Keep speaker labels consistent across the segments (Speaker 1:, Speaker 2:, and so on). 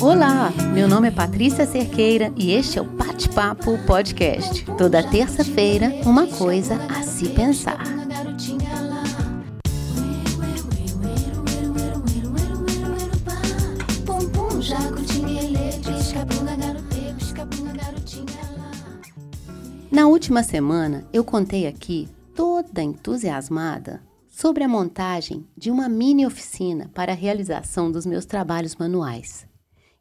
Speaker 1: Olá, meu nome é Patrícia Cerqueira e este é o Bate-Papo Podcast. Toda terça-feira, uma coisa a se pensar. Na última semana, eu contei aqui, toda entusiasmada, sobre a montagem de uma mini oficina para a realização dos meus trabalhos manuais.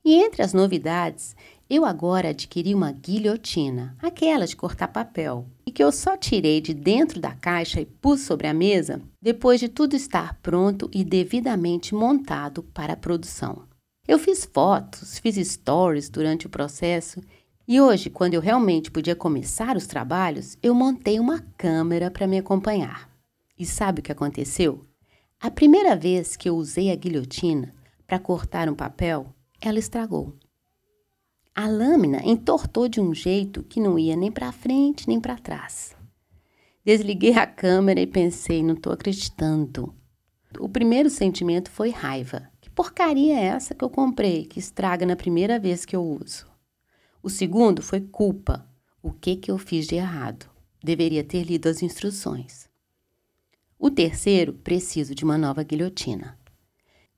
Speaker 1: E entre as novidades, eu agora adquiri uma guilhotina, aquela de cortar papel, e que eu só tirei de dentro da caixa e pus sobre a mesa depois de tudo estar pronto e devidamente montado para a produção. Eu fiz fotos, fiz stories durante o processo e hoje, quando eu realmente podia começar os trabalhos, eu montei uma câmera para me acompanhar. E sabe o que aconteceu? A primeira vez que eu usei a guilhotina para cortar um papel, ela estragou. A lâmina entortou de um jeito que não ia nem para frente nem para trás. Desliguei a câmera e pensei, não estou acreditando. O primeiro sentimento foi raiva. Que porcaria é essa que eu comprei, que estraga na primeira vez que eu uso? O segundo foi culpa. O que, que eu fiz de errado? Deveria ter lido as instruções. O terceiro, preciso de uma nova guilhotina.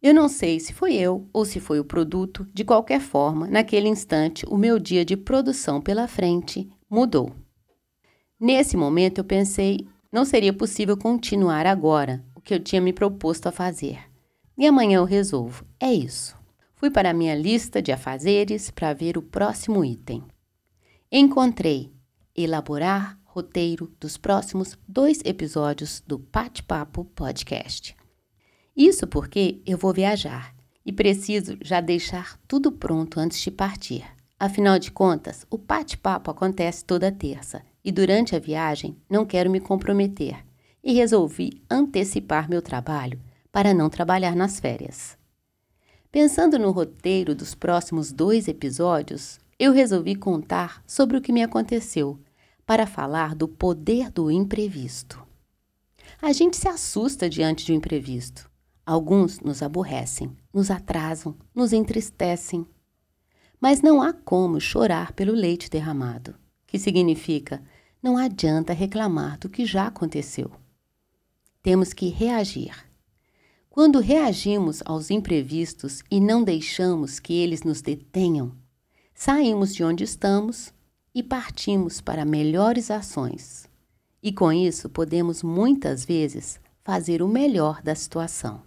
Speaker 1: Eu não sei se foi eu ou se foi o produto, de qualquer forma, naquele instante, o meu dia de produção pela frente mudou. Nesse momento, eu pensei, não seria possível continuar agora o que eu tinha me proposto a fazer. E amanhã eu resolvo. É isso. Fui para a minha lista de afazeres para ver o próximo item. Encontrei elaborar roteiro dos próximos dois episódios do Bate-Papo Podcast. Isso porque eu vou viajar e preciso já deixar tudo pronto antes de partir. Afinal de contas, o bate-papo acontece toda terça e durante a viagem não quero me comprometer e resolvi antecipar meu trabalho para não trabalhar nas férias. Pensando no roteiro dos próximos dois episódios, eu resolvi contar sobre o que me aconteceu para falar do poder do imprevisto. A gente se assusta diante de um imprevisto. Alguns nos aborrecem, nos atrasam, nos entristecem. Mas não há como chorar pelo leite derramado, que significa não adianta reclamar do que já aconteceu. Temos que reagir quando reagimos aos imprevistos e não deixamos que eles nos detenham, saímos de onde estamos e partimos para melhores ações. E com isso podemos muitas vezes fazer o melhor da situação.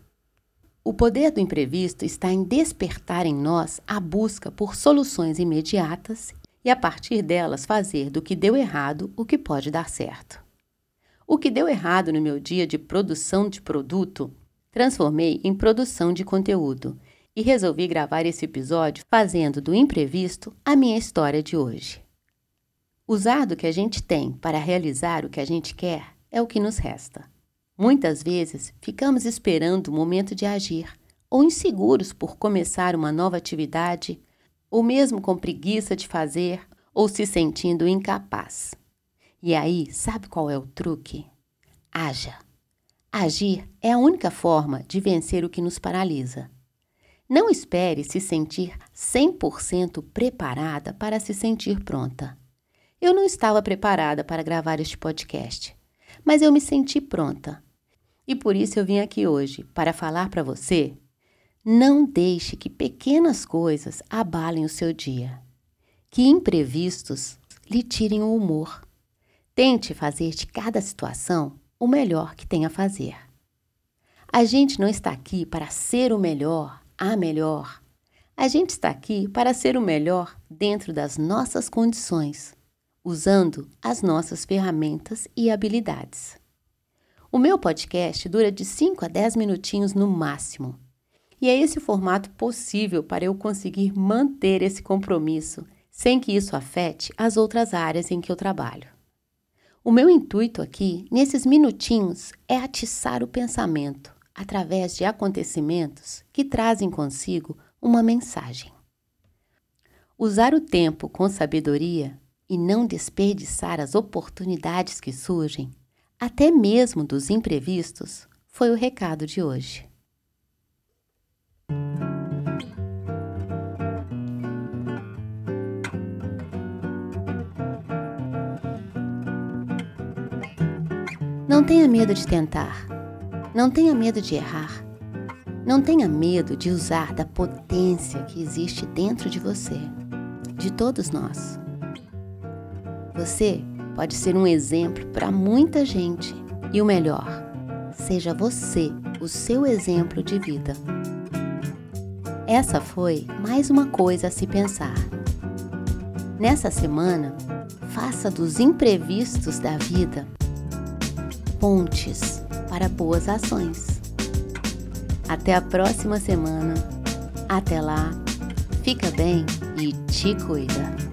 Speaker 1: O poder do imprevisto está em despertar em nós a busca por soluções imediatas e, a partir delas, fazer do que deu errado o que pode dar certo. O que deu errado no meu dia de produção de produto transformei em produção de conteúdo e resolvi gravar esse episódio fazendo do imprevisto a minha história de hoje. Usar do que a gente tem para realizar o que a gente quer é o que nos resta. Muitas vezes ficamos esperando o momento de agir, ou inseguros por começar uma nova atividade, ou mesmo com preguiça de fazer, ou se sentindo incapaz. E aí, sabe qual é o truque? Haja! Agir é a única forma de vencer o que nos paralisa. Não espere se sentir 100% preparada para se sentir pronta. Eu não estava preparada para gravar este podcast, mas eu me senti pronta. E por isso eu vim aqui hoje para falar para você: não deixe que pequenas coisas abalem o seu dia, que imprevistos lhe tirem o humor. Tente fazer de cada situação o melhor que tem a fazer. A gente não está aqui para ser o melhor, a melhor. A gente está aqui para ser o melhor dentro das nossas condições, usando as nossas ferramentas e habilidades. O meu podcast dura de 5 a 10 minutinhos no máximo. E é esse o formato possível para eu conseguir manter esse compromisso sem que isso afete as outras áreas em que eu trabalho. O meu intuito aqui, nesses minutinhos, é atiçar o pensamento através de acontecimentos que trazem consigo uma mensagem. Usar o tempo com sabedoria e não desperdiçar as oportunidades que surgem, até mesmo dos imprevistos, foi o recado de hoje. Não tenha medo de tentar. Não tenha medo de errar. Não tenha medo de usar da potência que existe dentro de você, de todos nós. Você pode ser um exemplo para muita gente e o melhor, seja você o seu exemplo de vida. Essa foi mais uma coisa a se pensar. Nessa semana, faça dos imprevistos da vida pontes para boas ações. Até a próxima semana. Até lá, fica bem e te cuida.